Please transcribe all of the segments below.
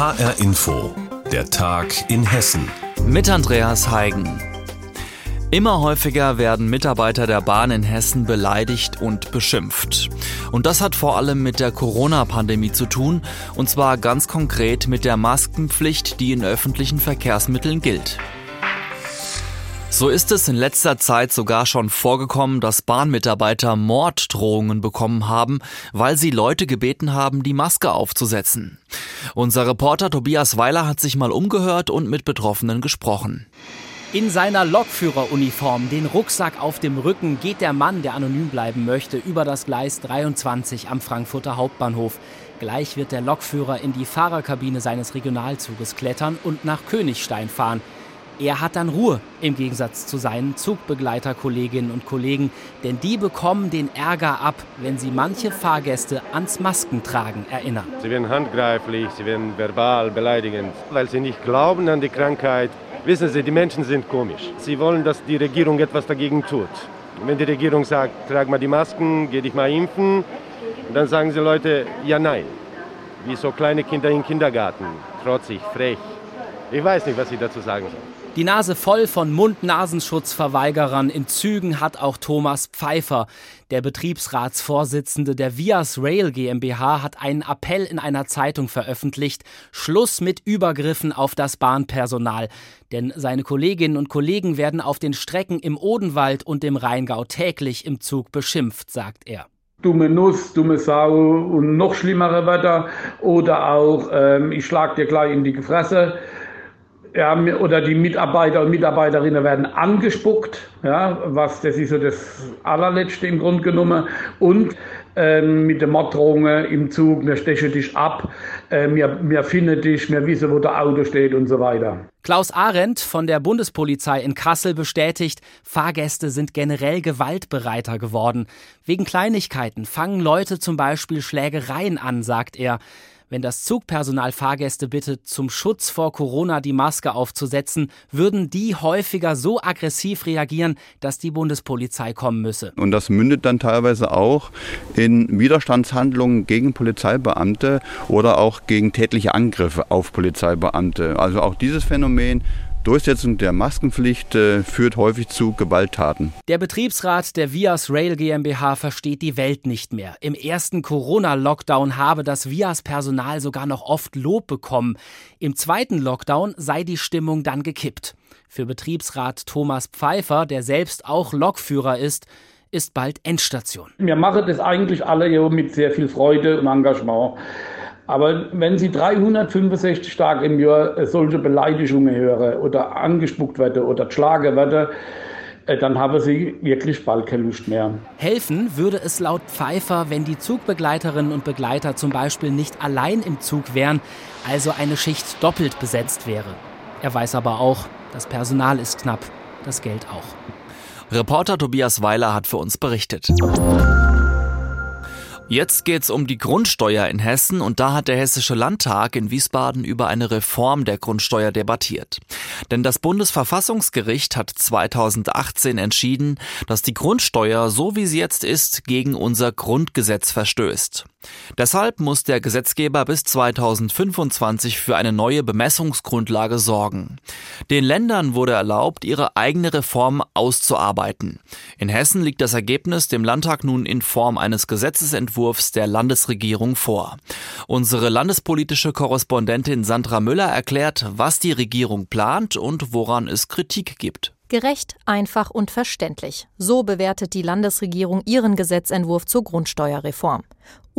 HR Info, der Tag in Hessen. Mit Andreas Heigen. Immer häufiger werden Mitarbeiter der Bahn in Hessen beleidigt und beschimpft. Und das hat vor allem mit der Corona-Pandemie zu tun, und zwar ganz konkret mit der Maskenpflicht, die in öffentlichen Verkehrsmitteln gilt. So ist es in letzter Zeit sogar schon vorgekommen, dass Bahnmitarbeiter Morddrohungen bekommen haben, weil sie Leute gebeten haben, die Maske aufzusetzen. Unser Reporter Tobias Weiler hat sich mal umgehört und mit Betroffenen gesprochen. In seiner Lokführeruniform, den Rucksack auf dem Rücken, geht der Mann, der anonym bleiben möchte, über das Gleis 23 am Frankfurter Hauptbahnhof. Gleich wird der Lokführer in die Fahrerkabine seines Regionalzuges klettern und nach Königstein fahren. Er hat dann Ruhe im Gegensatz zu seinen Zugbegleiterkolleginnen und Kollegen, denn die bekommen den Ärger ab, wenn sie manche Fahrgäste ans Maskentragen erinnern. Sie werden handgreiflich, sie werden verbal beleidigend, weil sie nicht glauben an die Krankheit. Wissen Sie, die Menschen sind komisch. Sie wollen, dass die Regierung etwas dagegen tut. Wenn die Regierung sagt, trag mal die Masken, geh dich mal impfen, dann sagen sie Leute, ja nein. Wie so kleine Kinder im Kindergarten, trotzig, frech. Ich weiß nicht, was sie dazu sagen sollen. Die Nase voll von Mund-Nasenschutzverweigerern in Zügen hat auch Thomas Pfeiffer. Der Betriebsratsvorsitzende der Vias Rail GmbH hat einen Appell in einer Zeitung veröffentlicht. Schluss mit Übergriffen auf das Bahnpersonal. Denn seine Kolleginnen und Kollegen werden auf den Strecken im Odenwald und im Rheingau täglich im Zug beschimpft, sagt er dumme Nuss, dumme Sau und noch schlimmere Wörter oder auch ähm, ich schlag dir gleich in die Fresse ja, oder die Mitarbeiter und Mitarbeiterinnen werden angespuckt, ja, was das ist so das allerletzte im Grunde genommen und äh, mit den Morddrohungen im Zug, wir stechen dich ab, äh, wir, wir finden dich, wir wissen, wo der Auto steht und so weiter. Klaus Arendt von der Bundespolizei in Kassel bestätigt, Fahrgäste sind generell gewaltbereiter geworden. Wegen Kleinigkeiten fangen Leute zum Beispiel Schlägereien an, sagt er. Wenn das Zugpersonal Fahrgäste bittet, zum Schutz vor Corona die Maske aufzusetzen, würden die häufiger so aggressiv reagieren, dass die Bundespolizei kommen müsse. Und das mündet dann teilweise auch in Widerstandshandlungen gegen Polizeibeamte oder auch gegen tätliche Angriffe auf Polizeibeamte. Also auch dieses Phänomen Durchsetzung der Maskenpflicht äh, führt häufig zu Gewalttaten. Der Betriebsrat der Vias Rail GmbH versteht die Welt nicht mehr. Im ersten Corona-Lockdown habe das Vias-Personal sogar noch oft Lob bekommen. Im zweiten Lockdown sei die Stimmung dann gekippt. Für Betriebsrat Thomas Pfeiffer, der selbst auch Lokführer ist, ist bald Endstation. Wir machen das eigentlich alle mit sehr viel Freude und Engagement. Aber wenn Sie 365 Tage im Jahr äh, solche Beleidigungen hören oder angespuckt werden oder geschlagen werden, äh, dann haben Sie wirklich bald keine Lust mehr. Helfen würde es laut Pfeiffer, wenn die Zugbegleiterinnen und Begleiter zum Beispiel nicht allein im Zug wären, also eine Schicht doppelt besetzt wäre. Er weiß aber auch, das Personal ist knapp, das Geld auch. Reporter Tobias Weiler hat für uns berichtet. Jetzt geht's um die Grundsteuer in Hessen und da hat der Hessische Landtag in Wiesbaden über eine Reform der Grundsteuer debattiert. Denn das Bundesverfassungsgericht hat 2018 entschieden, dass die Grundsteuer, so wie sie jetzt ist, gegen unser Grundgesetz verstößt. Deshalb muss der Gesetzgeber bis 2025 für eine neue Bemessungsgrundlage sorgen. Den Ländern wurde erlaubt, ihre eigene Reform auszuarbeiten. In Hessen liegt das Ergebnis dem Landtag nun in Form eines Gesetzesentwurfs der Landesregierung vor. Unsere landespolitische Korrespondentin Sandra Müller erklärt, was die Regierung plant und woran es Kritik gibt. Gerecht, einfach und verständlich. So bewertet die Landesregierung ihren Gesetzentwurf zur Grundsteuerreform.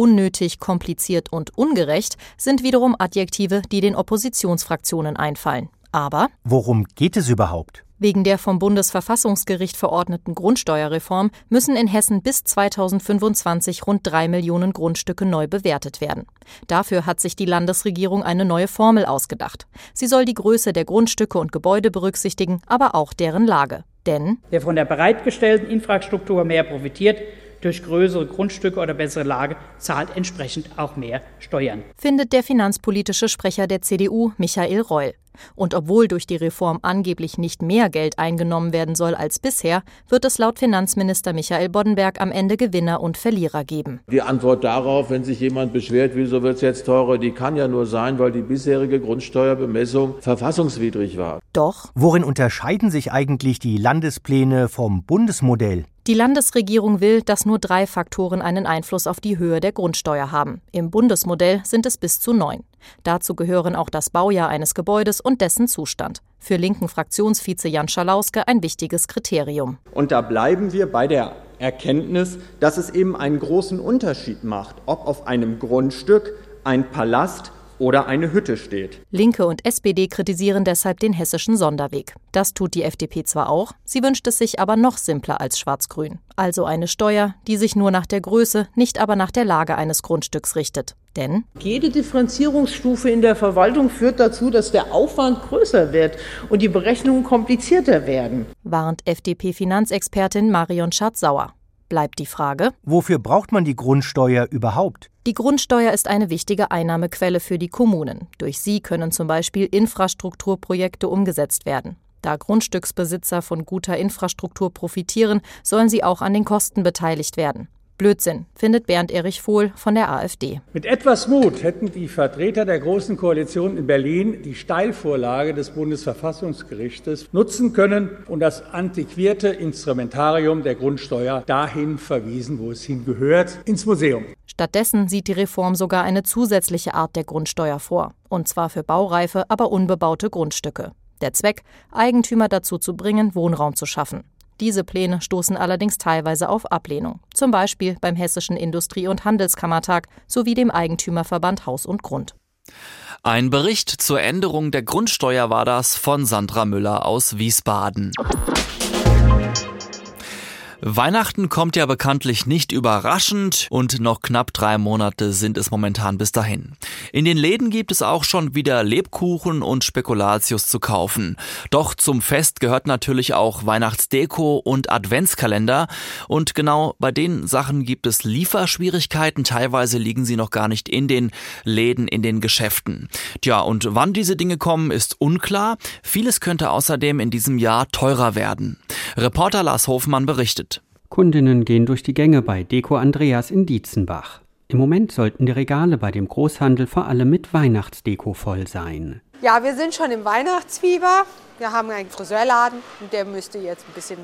Unnötig, kompliziert und ungerecht sind wiederum Adjektive, die den Oppositionsfraktionen einfallen. Aber worum geht es überhaupt? Wegen der vom Bundesverfassungsgericht verordneten Grundsteuerreform müssen in Hessen bis 2025 rund drei Millionen Grundstücke neu bewertet werden. Dafür hat sich die Landesregierung eine neue Formel ausgedacht. Sie soll die Größe der Grundstücke und Gebäude berücksichtigen, aber auch deren Lage. Denn wer von der bereitgestellten Infrastruktur mehr profitiert, durch größere Grundstücke oder bessere Lage zahlt entsprechend auch mehr Steuern. Findet der finanzpolitische Sprecher der CDU, Michael Reul. Und obwohl durch die Reform angeblich nicht mehr Geld eingenommen werden soll als bisher, wird es laut Finanzminister Michael Boddenberg am Ende Gewinner und Verlierer geben. Die Antwort darauf, wenn sich jemand beschwert, wieso wird es jetzt teurer, die kann ja nur sein, weil die bisherige Grundsteuerbemessung verfassungswidrig war. Doch. Worin unterscheiden sich eigentlich die Landespläne vom Bundesmodell? Die Landesregierung will, dass nur drei Faktoren einen Einfluss auf die Höhe der Grundsteuer haben. Im Bundesmodell sind es bis zu neun. Dazu gehören auch das Baujahr eines Gebäudes und dessen Zustand. Für linken Fraktionsvize Jan Schalauske ein wichtiges Kriterium. Und da bleiben wir bei der Erkenntnis, dass es eben einen großen Unterschied macht, ob auf einem Grundstück ein Palast oder eine Hütte steht. Linke und SPD kritisieren deshalb den hessischen Sonderweg. Das tut die FDP zwar auch, sie wünscht es sich aber noch simpler als Schwarz-Grün. Also eine Steuer, die sich nur nach der Größe, nicht aber nach der Lage eines Grundstücks richtet. Denn jede Differenzierungsstufe in der Verwaltung führt dazu, dass der Aufwand größer wird und die Berechnungen komplizierter werden. Warnt FDP-Finanzexpertin Marion Schatz-Sauer bleibt die Frage, wofür braucht man die Grundsteuer überhaupt? Die Grundsteuer ist eine wichtige Einnahmequelle für die Kommunen. Durch sie können zum Beispiel Infrastrukturprojekte umgesetzt werden. Da Grundstücksbesitzer von guter Infrastruktur profitieren, sollen sie auch an den Kosten beteiligt werden. Blödsinn, findet Bernd Erich Vohl von der AfD. Mit etwas Mut hätten die Vertreter der Großen Koalition in Berlin die Steilvorlage des Bundesverfassungsgerichtes nutzen können und das antiquierte Instrumentarium der Grundsteuer dahin verwiesen, wo es hingehört, ins Museum. Stattdessen sieht die Reform sogar eine zusätzliche Art der Grundsteuer vor, und zwar für baureife, aber unbebaute Grundstücke. Der Zweck, Eigentümer dazu zu bringen, Wohnraum zu schaffen. Diese Pläne stoßen allerdings teilweise auf Ablehnung, zum Beispiel beim Hessischen Industrie- und Handelskammertag sowie dem Eigentümerverband Haus und Grund. Ein Bericht zur Änderung der Grundsteuer war das von Sandra Müller aus Wiesbaden. Weihnachten kommt ja bekanntlich nicht überraschend und noch knapp drei Monate sind es momentan bis dahin. In den Läden gibt es auch schon wieder Lebkuchen und Spekulatius zu kaufen. Doch zum Fest gehört natürlich auch Weihnachtsdeko und Adventskalender und genau bei den Sachen gibt es Lieferschwierigkeiten. Teilweise liegen sie noch gar nicht in den Läden, in den Geschäften. Tja, und wann diese Dinge kommen, ist unklar. Vieles könnte außerdem in diesem Jahr teurer werden. Reporter Lars Hofmann berichtet. Kundinnen gehen durch die Gänge bei Deko Andreas in Dietzenbach. Im Moment sollten die Regale bei dem Großhandel vor allem mit Weihnachtsdeko voll sein. Ja, wir sind schon im Weihnachtsfieber. Wir haben einen Friseurladen und der müsste jetzt ein bisschen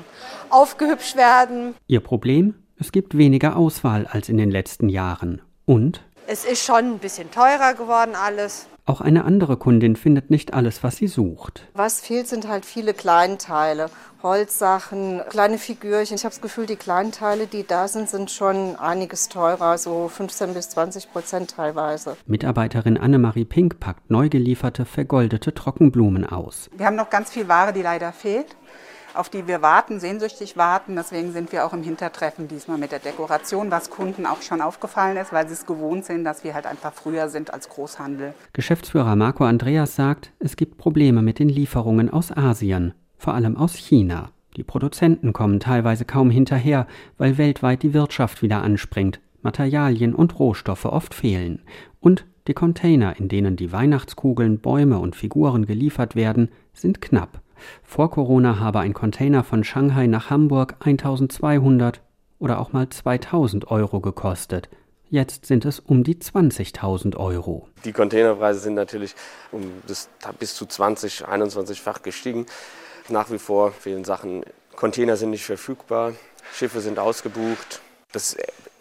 aufgehübscht werden. Ihr Problem? Es gibt weniger Auswahl als in den letzten Jahren. Und? Es ist schon ein bisschen teurer geworden alles. Auch eine andere Kundin findet nicht alles, was sie sucht. Was fehlt, sind halt viele Kleinteile. Holzsachen, kleine Figürchen. Ich habe das Gefühl, die Kleinteile, die da sind, sind schon einiges teurer, so 15 bis 20 Prozent teilweise. Mitarbeiterin Annemarie Pink packt neu gelieferte vergoldete Trockenblumen aus. Wir haben noch ganz viel Ware, die leider fehlt auf die wir warten, sehnsüchtig warten. Deswegen sind wir auch im Hintertreffen diesmal mit der Dekoration, was Kunden auch schon aufgefallen ist, weil sie es gewohnt sind, dass wir halt einfach früher sind als Großhandel. Geschäftsführer Marco Andreas sagt, es gibt Probleme mit den Lieferungen aus Asien, vor allem aus China. Die Produzenten kommen teilweise kaum hinterher, weil weltweit die Wirtschaft wieder anspringt, Materialien und Rohstoffe oft fehlen. Und die Container, in denen die Weihnachtskugeln, Bäume und Figuren geliefert werden, sind knapp. Vor Corona habe ein Container von Shanghai nach Hamburg 1200 oder auch mal 2000 Euro gekostet. Jetzt sind es um die 20.000 Euro. Die Containerpreise sind natürlich um bis, bis zu 20, 21-fach gestiegen. Nach wie vor fehlen Sachen. Container sind nicht verfügbar, Schiffe sind ausgebucht. Das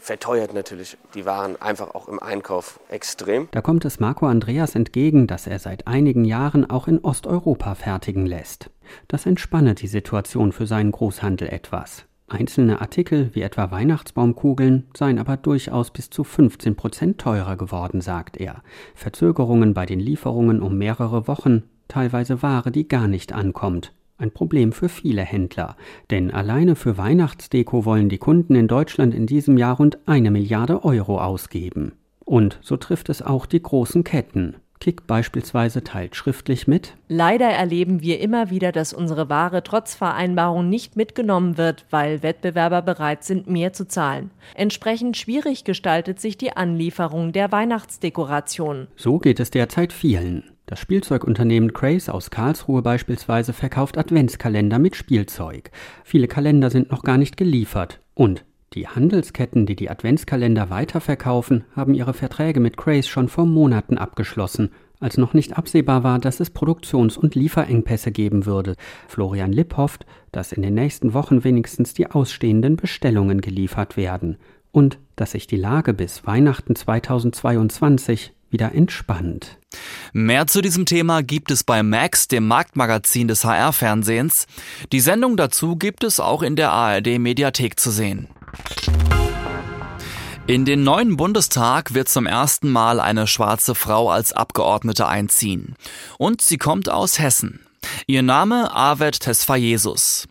verteuert natürlich die Waren einfach auch im Einkauf extrem. Da kommt es Marco Andreas entgegen, dass er seit einigen Jahren auch in Osteuropa fertigen lässt. Das entspanne die Situation für seinen Großhandel etwas. Einzelne Artikel, wie etwa Weihnachtsbaumkugeln, seien aber durchaus bis zu 15 Prozent teurer geworden, sagt er. Verzögerungen bei den Lieferungen um mehrere Wochen, teilweise Ware, die gar nicht ankommt. Ein Problem für viele Händler. Denn alleine für Weihnachtsdeko wollen die Kunden in Deutschland in diesem Jahr rund eine Milliarde Euro ausgeben. Und so trifft es auch die großen Ketten. Kick beispielsweise teilt schriftlich mit. Leider erleben wir immer wieder, dass unsere Ware trotz Vereinbarung nicht mitgenommen wird, weil Wettbewerber bereit sind, mehr zu zahlen. Entsprechend schwierig gestaltet sich die Anlieferung der Weihnachtsdekoration. So geht es derzeit vielen. Das Spielzeugunternehmen Craze aus Karlsruhe beispielsweise verkauft Adventskalender mit Spielzeug. Viele Kalender sind noch gar nicht geliefert. Und die Handelsketten, die die Adventskalender weiterverkaufen, haben ihre Verträge mit Craze schon vor Monaten abgeschlossen, als noch nicht absehbar war, dass es Produktions- und Lieferengpässe geben würde. Florian Lipp hofft, dass in den nächsten Wochen wenigstens die ausstehenden Bestellungen geliefert werden und dass sich die Lage bis Weihnachten 2022 wieder entspannt. Mehr zu diesem Thema gibt es bei Max, dem Marktmagazin des HR-Fernsehens. Die Sendung dazu gibt es auch in der ARD-Mediathek zu sehen. In den neuen Bundestag wird zum ersten Mal eine schwarze Frau als Abgeordnete einziehen. Und sie kommt aus Hessen. Ihr Name Avet Tesfayesus.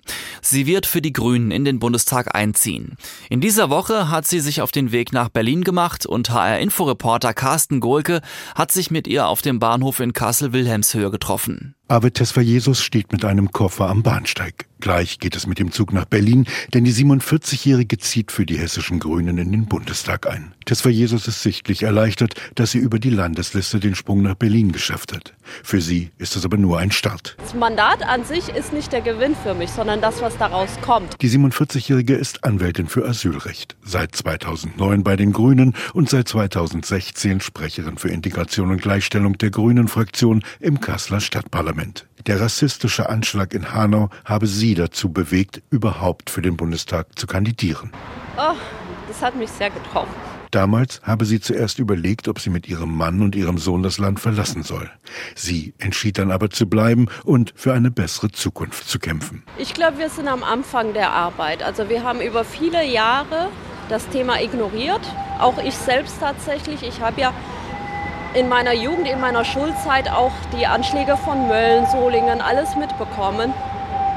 Sie wird für die Grünen in den Bundestag einziehen. In dieser Woche hat sie sich auf den Weg nach Berlin gemacht und HR-Inforeporter Carsten Gohlke hat sich mit ihr auf dem Bahnhof in Kassel-Wilhelmshöhe getroffen. Avet Tesfayesus steht mit einem Koffer am Bahnsteig. Gleich geht es mit dem Zug nach Berlin, denn die 47-Jährige zieht für die hessischen Grünen in den Bundestag ein. Jesus ist sichtlich erleichtert, dass sie über die Landesliste den Sprung nach Berlin geschafft hat. Für sie ist es aber nur ein Start. Das Mandat an sich ist nicht der Gewinn für mich, sondern das, was daraus kommt. Die 47-Jährige ist Anwältin für Asylrecht, seit 2009 bei den Grünen und seit 2016 Sprecherin für Integration und Gleichstellung der Grünen-Fraktion im Kasseler Stadtparlament. Der rassistische Anschlag in Hanau habe sie dazu bewegt, überhaupt für den Bundestag zu kandidieren. Oh, das hat mich sehr getroffen. Damals habe sie zuerst überlegt, ob sie mit ihrem Mann und ihrem Sohn das Land verlassen soll. Sie entschied dann aber zu bleiben und für eine bessere Zukunft zu kämpfen. Ich glaube, wir sind am Anfang der Arbeit. Also wir haben über viele Jahre das Thema ignoriert. Auch ich selbst tatsächlich. Ich habe ja in meiner Jugend, in meiner Schulzeit auch die Anschläge von Mölln, Solingen, alles mitbekommen.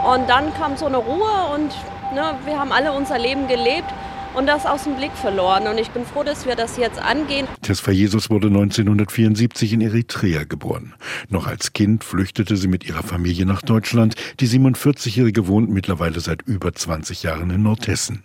Und dann kam so eine Ruhe und ne, wir haben alle unser Leben gelebt und das aus dem Blick verloren. Und ich bin froh, dass wir das jetzt angehen. Tesfa Jesus wurde 1974 in Eritrea geboren. Noch als Kind flüchtete sie mit ihrer Familie nach Deutschland. Die 47-Jährige wohnt mittlerweile seit über 20 Jahren in Nordhessen.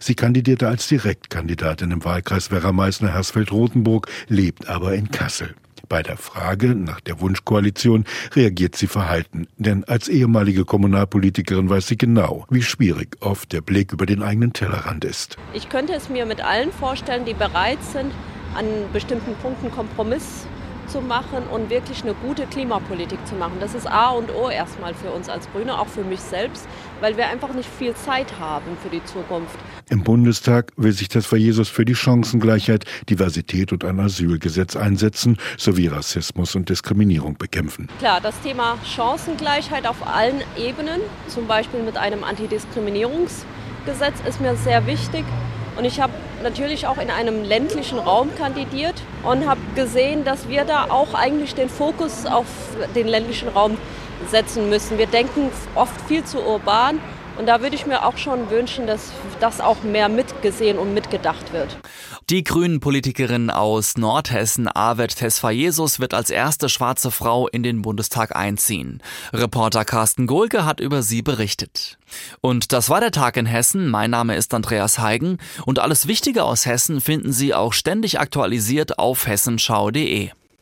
Sie kandidierte als Direktkandidatin im Wahlkreis Werra-Meißner-Hersfeld-Rotenburg, lebt aber in Kassel. Bei der Frage nach der Wunschkoalition reagiert sie verhalten, denn als ehemalige Kommunalpolitikerin weiß sie genau, wie schwierig oft der Blick über den eigenen Tellerrand ist. Ich könnte es mir mit allen vorstellen, die bereit sind, an bestimmten Punkten Kompromiss zu machen und wirklich eine gute Klimapolitik zu machen. Das ist A und O erstmal für uns als Grüne, auch für mich selbst, weil wir einfach nicht viel Zeit haben für die Zukunft. Im Bundestag will sich das Jesus für die Chancengleichheit, Diversität und ein Asylgesetz einsetzen, sowie Rassismus und Diskriminierung bekämpfen. Klar, das Thema Chancengleichheit auf allen Ebenen, zum Beispiel mit einem Antidiskriminierungsgesetz, ist mir sehr wichtig. Und ich habe natürlich auch in einem ländlichen Raum kandidiert und habe gesehen, dass wir da auch eigentlich den Fokus auf den ländlichen Raum setzen müssen. Wir denken oft viel zu urban und da würde ich mir auch schon wünschen, dass das auch mehr mitgesehen und mitgedacht wird. Die Grünen-Politikerin aus Nordhessen, Avet Tesfayesus, wird als erste schwarze Frau in den Bundestag einziehen. Reporter Carsten Gohlke hat über sie berichtet. Und das war der Tag in Hessen. Mein Name ist Andreas Heigen und alles Wichtige aus Hessen finden Sie auch ständig aktualisiert auf hessenschau.de.